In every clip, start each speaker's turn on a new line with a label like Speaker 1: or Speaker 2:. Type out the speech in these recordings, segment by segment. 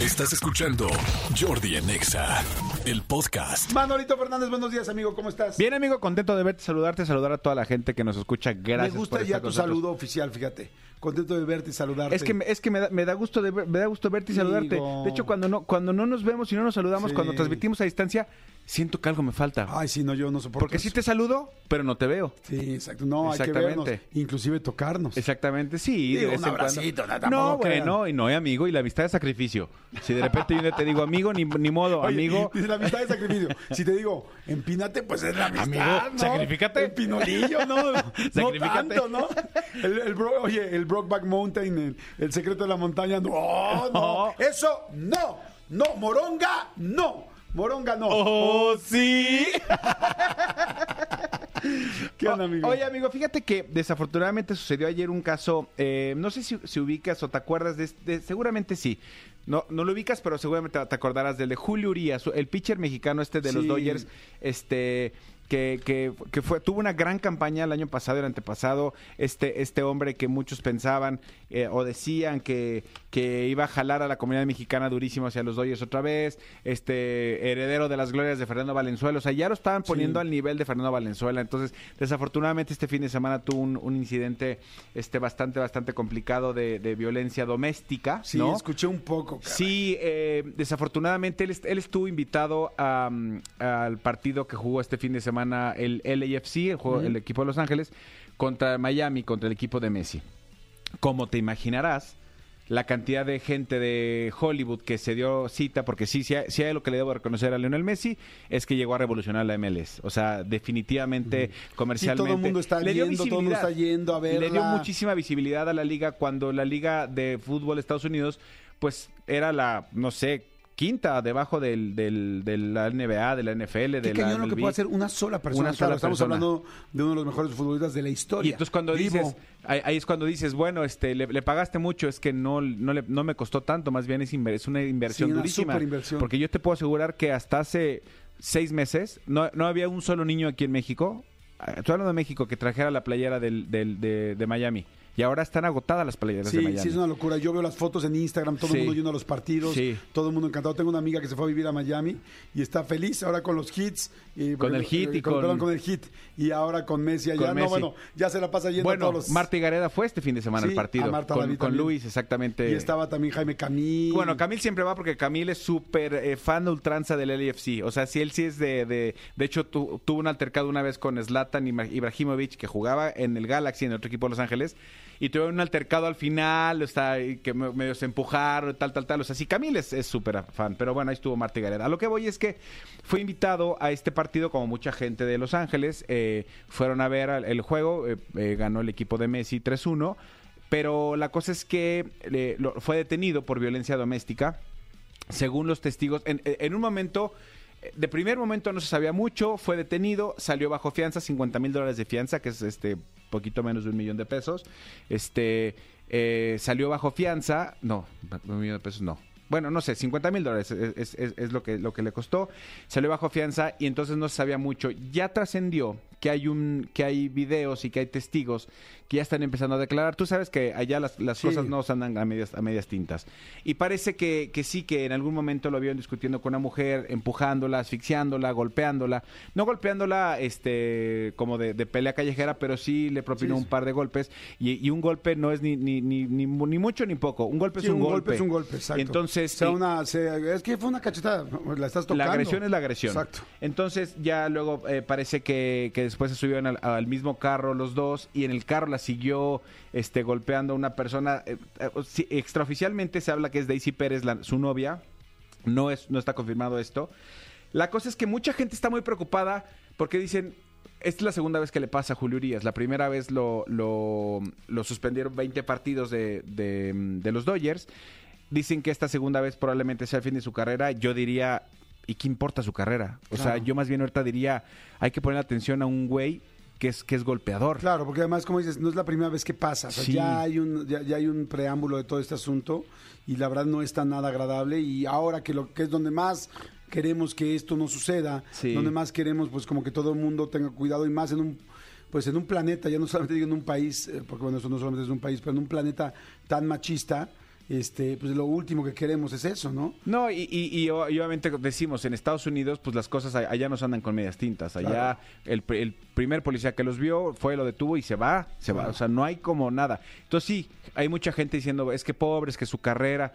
Speaker 1: Estás escuchando Jordi en Exa, el podcast.
Speaker 2: Manolito Fernández, buenos días, amigo, ¿cómo estás?
Speaker 3: Bien, amigo, contento de verte, saludarte, saludar a toda la gente que nos escucha. Gracias
Speaker 2: Me gusta
Speaker 3: por
Speaker 2: ya
Speaker 3: estar
Speaker 2: tu
Speaker 3: nosotros.
Speaker 2: saludo oficial, fíjate. Contento de verte y saludarte.
Speaker 3: Es que, me- es que me, da, me da gusto de ver- me da gusto verte y saludarte.
Speaker 2: Digo.
Speaker 3: De hecho, cuando no cuando no nos vemos y no nos saludamos,
Speaker 2: Sí.
Speaker 3: cuando transmitimos a distancia, siento que algo me falta.
Speaker 2: Ay, sí, no, yo no soporto
Speaker 3: Porque sí
Speaker 2: eso.
Speaker 3: te saludo, pero no te veo.
Speaker 2: Sí, exacto. No, hay que vernos. Inclusive tocarnos.
Speaker 3: Exactamente, sí.
Speaker 2: Digo,
Speaker 3: de
Speaker 2: un
Speaker 3: en cuando.
Speaker 2: abracito, no, tampoco
Speaker 3: No, bueno, y no, eh, amigo, y la amistad es sacrificio. Si de repente yo te digo amigo, ni, ni modo,
Speaker 2: Oye,
Speaker 3: amigo.
Speaker 2: Dice la amistad es sacrificio. Si te digo, empínate, pues es la amistad.
Speaker 3: Amigo,
Speaker 2: ¿no?
Speaker 3: sacrifícate.
Speaker 2: El pinolillo, ¿no? No
Speaker 3: Sacrifícate.
Speaker 2: tanto, ¿no? El, el bro- oye, el Brokeback Mountain, el, el secreto de la montaña. No, no.
Speaker 3: No.
Speaker 2: Eso, no. No, moronga, no. Moronga, no.
Speaker 3: ¡Oh, sí!
Speaker 2: ¿Qué onda, amigo?
Speaker 3: Oye, amigo, fíjate que desafortunadamente sucedió ayer un caso, eh, no sé si, si ubicas o te acuerdas de, este- seguramente sí. No, no lo ubicas, pero seguramente te acordarás del de Julio Urias, el pitcher mexicano este de los
Speaker 2: Sí.
Speaker 3: Dodgers, este que, que, que fue, tuvo una gran campaña el año pasado y el antepasado, este, este hombre que muchos pensaban eh, o decían que, que iba a jalar a la comunidad mexicana durísimo hacia los Dodgers otra vez, este heredero de las glorias de Fernando Valenzuela, o sea, ya lo estaban poniendo al nivel de Fernando Valenzuela, entonces desafortunadamente este fin de semana tuvo un, un incidente este bastante, bastante complicado de, de violencia doméstica,
Speaker 2: sí,
Speaker 3: ¿no?
Speaker 2: escuché un poco. caray.
Speaker 3: Sí, eh, desafortunadamente él, él estuvo invitado a, al partido que jugó este fin de semana el LAFC, el, juego- el equipo de Los Ángeles, contra Miami, contra el equipo de Messi. Como te imaginarás, la cantidad de gente de Hollywood que se dio cita, porque sí, sí, hay- sí hay lo que le debo reconocer a Lionel Messi, es que llegó a revolucionar la MLS. O sea, definitivamente, comercialmente.
Speaker 2: todo el mundo está
Speaker 3: le dio
Speaker 2: yendo, todo el mundo está yendo a verla.
Speaker 3: Le dio muchísima visibilidad a la liga cuando la liga de fútbol de Estados Unidos, pues era la, no sé, quinta debajo del, del, de la NBA, de la NFL, de la
Speaker 2: cañón lo que puede hacer una sola persona.
Speaker 3: Una
Speaker 2: Claro,
Speaker 3: sola
Speaker 2: estamos
Speaker 3: persona.
Speaker 2: hablando de uno de los mejores futbolistas de la historia.
Speaker 3: Y entonces cuando
Speaker 2: Vivo.
Speaker 3: dices, ahí, ahí es cuando dices, bueno, este, le, le pagaste mucho, es que no, no, le- no me costó tanto, más bien es, inver- es una inversión
Speaker 2: Sí, una
Speaker 3: durísima.
Speaker 2: superinversión.
Speaker 3: Porque yo te puedo asegurar que hasta hace seis meses no, no había un solo niño aquí en México, ah, estoy hablando de México, que trajera la playera del, del- de, de Miami. Y ahora están agotadas las playeras
Speaker 2: Sí,
Speaker 3: de Miami.
Speaker 2: sí, es una locura. Yo veo las fotos en Instagram, todo
Speaker 3: Sí.
Speaker 2: el mundo yendo a los partidos,
Speaker 3: Sí.
Speaker 2: todo el mundo encantado. Tengo una amiga que se fue a vivir a Miami y está feliz ahora con los hits. Y,
Speaker 3: Con el hit y
Speaker 2: con,
Speaker 3: con-
Speaker 2: perdón, con el hit. Y ahora con Messi allá.
Speaker 3: Con
Speaker 2: No, bueno, ya se la pasa yendo a
Speaker 3: Bueno,
Speaker 2: todos los...
Speaker 3: Marta Gareda fue este fin de semana al partido.
Speaker 2: a Marta
Speaker 3: con. Luis, exactamente.
Speaker 2: Y estaba también Jaime Camil.
Speaker 3: Bueno, Camil siempre va porque Camil es súper eh, fan de ultranza del LFC. O sea, si él sí es de... De, de hecho, tu- tuvo un altercado una vez con Zlatan Ibra- Ibrahimovic, que jugaba en el Galaxy, en el otro equipo de Los Ángeles. Y tuvieron un altercado al final, o sea, que me- medio se empujaron, tal, tal, tal. O sea, sí, Camil es súper fan. Pero bueno, ahí estuvo Marta Gareda. A lo que voy es que fue invitado a este partido, como mucha gente de Los Ángeles. eh, fueron a ver el juego, eh, eh, ganó el equipo de Messi 3-1. Pero la cosa es que eh, fue detenido por violencia doméstica según los testigos, en, un momento, de primer momento no se sabía mucho, fue detenido, salió bajo fianza, 50 mil dólares de fianza, que es este poquito menos de un millón de pesos. Este eh, salió bajo fianza, no, un millón de pesos no. Bueno, no sé, 50 mil dólares es, es- es- es lo, que, lo que le costó. Salió bajo fianza y entonces no se sabía mucho. Ya trascendió que hay un que hay videos y que hay testigos que ya están empezando a declarar. Tú sabes que allá las, las
Speaker 2: Sí.
Speaker 3: cosas no se andan a medias, a medias tintas. Y parece que, que sí, que en algún momento lo vieron discutiendo con una mujer, empujándola, asfixiándola, golpeándola. No golpeándola este como de, de pelea callejera, pero sí le propinó
Speaker 2: Sí,
Speaker 3: un par de golpes. Y, y un golpe no es ni, ni, ni, ni, mu- ni mucho ni poco. Un golpe es un,
Speaker 2: un golpe es un golpe, exacto.
Speaker 3: Entonces,
Speaker 2: O sea,
Speaker 3: sí,
Speaker 2: una, se- es que fue una cachetada, la estás tocando.
Speaker 3: la agresión es la agresión.
Speaker 2: Exacto.
Speaker 3: Entonces ya luego eh, parece que, que después se subieron al, al mismo carro los dos y en el carro la siguió este golpeando a una persona. eh, eh, extraoficialmente se habla que es Daisy Pérez, la- su novia. No, es, no está confirmado esto. La cosa es que mucha gente está muy preocupada porque dicen, esta es la segunda vez que le pasa a Julio Urias. La primera vez lo, lo, lo suspendieron 20 partidos de, de, de los Dodgers. Dicen que esta segunda vez probablemente sea el fin de su carrera. Yo diría, ¿y qué importa su carrera? O sea, yo más bien ahorita diría, hay que poner atención a un güey que es, que es golpeador.
Speaker 2: Claro, porque además, como dices, no es la primera vez que pasa. O sea,
Speaker 3: Sí.
Speaker 2: ya, hay un, ya, ya hay un preámbulo de todo este asunto y la verdad no está nada agradable. Y ahora que lo que es donde más queremos que esto no suceda,
Speaker 3: Sí.
Speaker 2: donde más queremos pues como que todo el mundo tenga cuidado y más en un pues en un planeta, ya no solamente digo en un país, eh, porque bueno, eso no solamente es un país, pero en un planeta tan machista, este, pues lo último que queremos es eso, ¿no?
Speaker 3: No, y, y- y obviamente decimos, en Estados Unidos, pues las cosas allá no se andan con medias tintas. Allá
Speaker 2: Claro.
Speaker 3: el, el primer policía que los vio fue, lo detuvo y se va, se va. O sea, no hay como nada. Entonces sí, hay mucha gente diciendo, es que pobre, es que su carrera...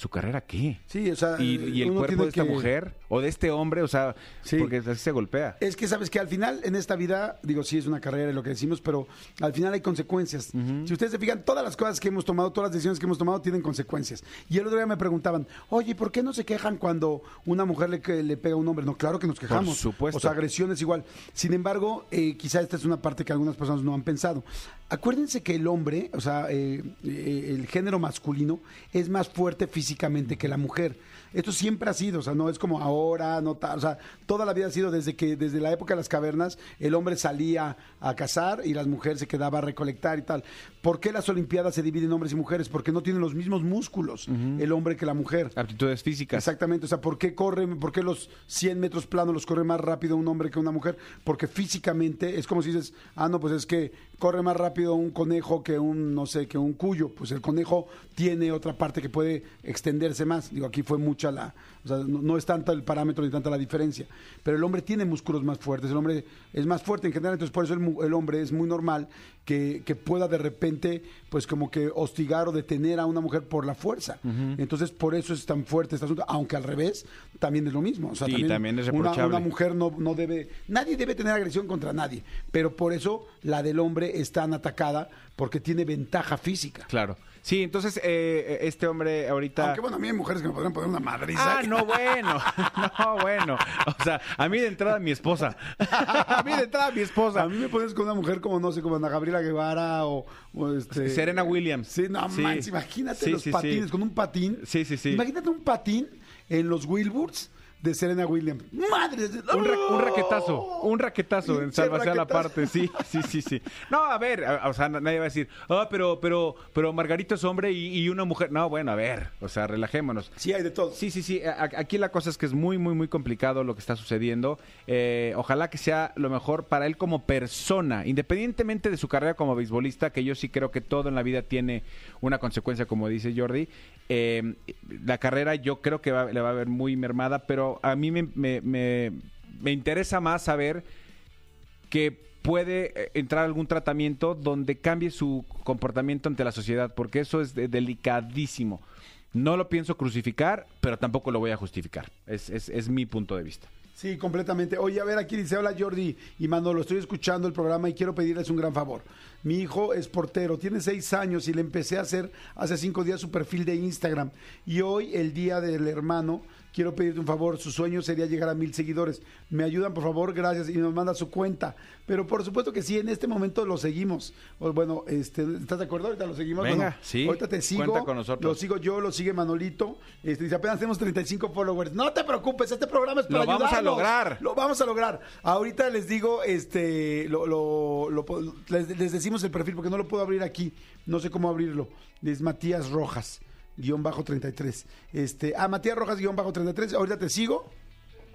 Speaker 3: ¿Su carrera qué?
Speaker 2: Sí, o sea,
Speaker 3: Y, y el cuerpo de esta
Speaker 2: que-
Speaker 3: mujer o de este hombre, o sea,
Speaker 2: Sí.
Speaker 3: porque así se golpea.
Speaker 2: Es que sabes que al final en esta vida, digo, sí es una carrera y lo que decimos, pero al final hay consecuencias. Si ustedes se fijan, todas las cosas que hemos tomado, todas las decisiones que hemos tomado tienen consecuencias. Y el otro día me preguntaban, oye, ¿por qué no se quejan cuando una mujer le, le pega a un hombre? No, claro que nos quejamos.
Speaker 3: supuesto.
Speaker 2: O sea, agresión es igual. Sin embargo, eh, quizá esta es una parte que algunas personas no han pensado. Acuérdense que el hombre, o sea, eh, eh, el género masculino, es más fuerte físicamente que la mujer. Esto siempre ha sido, o sea, no es como ahora, no tal, o sea, toda la vida ha sido desde que, desde la época de las cavernas, el hombre salía a cazar y las mujeres se quedaba a recolectar y tal. ¿Por qué las Olimpiadas se dividen en hombres y mujeres? Porque no tienen los mismos músculos el hombre que la mujer.
Speaker 3: Aptitudes físicas.
Speaker 2: Exactamente, o sea, ¿por qué corre, por qué los 100 metros planos los corre más rápido un hombre que una mujer? Porque físicamente es como si dices, ah, no, pues es que corre más rápido un conejo que un, no sé, que un cuyo. Pues el conejo tiene otra parte que puede extenderse más. Digo, aquí fue mucha la, o sea, no, no es tanto el parámetro ni tanta la diferencia. Pero el hombre tiene músculos más fuertes, el hombre es más fuerte en general, entonces por eso el, el hombre es muy normal que, que pueda de repente, pues como que hostigar o detener a una mujer por la fuerza. Entonces por eso es tan fuerte este asunto, aunque al revés también es lo mismo. O sea,
Speaker 3: Sí, también es
Speaker 2: una-
Speaker 3: reprochable.
Speaker 2: Una, mujer no, no debe, nadie debe tener agresión contra nadie, pero por eso la del hombre es tan atacada porque tiene ventaja física.
Speaker 3: Claro. Sí, entonces eh, este hombre ahorita...
Speaker 2: Aunque bueno, a mí hay mujeres que me podrían poner una madriza.
Speaker 3: Ah, no, bueno. No, bueno. O sea, a mí de entrada mi esposa. A mí de entrada mi
Speaker 2: A
Speaker 3: esposa.
Speaker 2: mí me pones con una mujer como, no sé, como Ana Gabriela Guevara o, o este...
Speaker 3: Serena Williams.
Speaker 2: Sí, no
Speaker 3: Sí.
Speaker 2: manches, imagínate
Speaker 3: Sí,
Speaker 2: los
Speaker 3: sí,
Speaker 2: patines, con un patín.
Speaker 3: Sí, sí, sí.
Speaker 2: Imagínate un patín en los Wilbur's de Serena Williams. ¡Madre! de-
Speaker 3: Un, ra- un raquetazo, un raquetazo en Salvación a la parte, sí, sí, sí, sí. No, a ver, a- o sea, nadie va a decir, ah, pero, pero, pero Margarito es hombre y, y una mujer. No, bueno, a ver, o sea, relajémonos.
Speaker 2: Sí, hay de todo.
Speaker 3: Sí, sí, sí. a- Aquí la cosa es que es muy, muy, muy complicado lo que está sucediendo. Eh, ojalá que sea lo mejor para él como persona, independientemente de su carrera como beisbolista, que yo sí creo que todo en la vida tiene una consecuencia, como dice Jordi. Eh, la carrera yo creo que va- le va a ver muy mermada, pero a mí me, me- me- interesa más saber que puede eh, entrar algún tratamiento donde cambie su comportamiento ante la sociedad, porque eso es de- delicadísimo. No lo pienso crucificar, pero tampoco lo voy a justificar. Es, es- es mi punto de vista.
Speaker 2: Sí, completamente. Oye, a ver, aquí dice, hola Jordi y Manolo, estoy escuchando el programa y quiero pedirles un gran favor. Mi hijo es portero, tiene seis años y le empecé a hacer hace cinco días su perfil de Instagram. Y hoy, el día del hermano, quiero pedirte un favor. Su sueño sería llegar a mil seguidores. Me ayudan, por favor, gracias. Y nos manda su cuenta. Pero por supuesto que sí, en este momento lo seguimos. Bueno, este, ¿estás de acuerdo? Ahorita lo seguimos.
Speaker 3: Venga,
Speaker 2: Bueno,
Speaker 3: sí,
Speaker 2: Ahorita te sigo.
Speaker 3: cuenta con nosotros.
Speaker 2: Lo sigo yo, lo sigue Manolito. Este, dice, apenas tenemos 35 followers. No te preocupes, este programa es para
Speaker 3: Lo vamos a lograr.
Speaker 2: Lo vamos a lograr. Ahorita les digo, este, lo, lo- lo po- les, les decimos el perfil porque no lo puedo abrir aquí. No sé cómo abrirlo. Es Matías Rojas, guion bajo 33. Este, ah, Matías Rojas, guion bajo 33. Ahorita te sigo.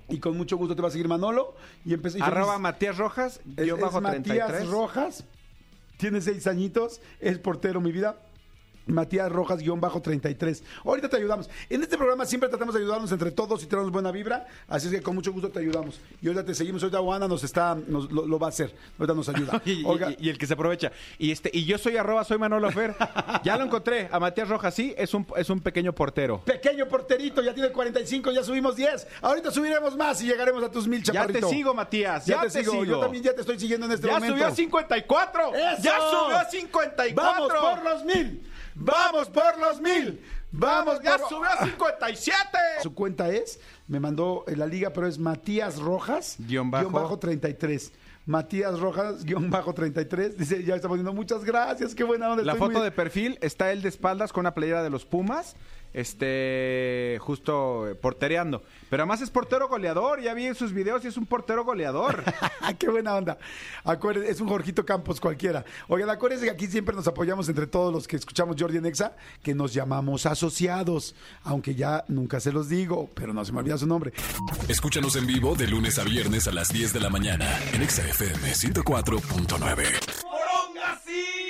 Speaker 2: Y con mucho gusto te va a seguir Manolo. Y empecé. y
Speaker 3: Arroba
Speaker 2: feliz-
Speaker 3: Matías Rojas,
Speaker 2: es,
Speaker 3: guion bajo
Speaker 2: es Matías
Speaker 3: 33.
Speaker 2: Rojas, tiene seis añitos, es portero, mi vida. Matías Rojas, guion bajo 33. Ahorita te ayudamos. En este programa siempre tratamos de ayudarnos entre todos y tenemos buena vibra. Así es que con mucho gusto te ayudamos. Y ahorita te seguimos. Ahorita Juana nos está, nos, lo, lo va a hacer. Ahorita nos ayuda.
Speaker 3: Y, el que se aprovecha. Y este, y yo soy arroba, soy Manolo Fer. ya lo encontré. A Matías Rojas, sí, es un, es un pequeño portero.
Speaker 2: pequeño porterito, ya tiene 45, ya subimos 10. Ahorita subiremos más y llegaremos a tus mil,
Speaker 3: Ya
Speaker 2: chaparrito.
Speaker 3: te sigo, Matías.
Speaker 2: Ya,
Speaker 3: Ya,
Speaker 2: te, sigo. Yo también ya te estoy siguiendo en este
Speaker 3: Ya
Speaker 2: momento.
Speaker 3: subió a 54.
Speaker 2: ¡Eso!
Speaker 3: Ya subió a 54.
Speaker 2: Vamos por los mil. Vamos por los mil. Vamos,
Speaker 3: ya
Speaker 2: por-
Speaker 3: subió a 57.
Speaker 2: Su cuenta es, me mandó en la liga, pero es Matías Rojas,
Speaker 3: Guión bajo.
Speaker 2: 33. Matías Rojas, guion bajo 33. Dice, ya está poniendo muchas gracias, qué buena onda.
Speaker 3: La
Speaker 2: estoy
Speaker 3: foto
Speaker 2: muy-
Speaker 3: de perfil está él de espaldas con una playera de los Pumas, este, justo eh, portereando. Pero además es portero goleador, ya vi en sus videos y es un portero goleador.
Speaker 2: qué buena onda. Acuérdense, es un Jorgito Campos cualquiera. Oigan, acuérdense que aquí siempre nos apoyamos entre todos los que escuchamos Jordi en Exa, que nos llamamos asociados. Aunque ya nunca se los digo, pero no se me olvida su nombre.
Speaker 1: Escúchanos en vivo de lunes a viernes a las 10 de la mañana en Exa FM 104.9.
Speaker 4: ¡Moronga sí!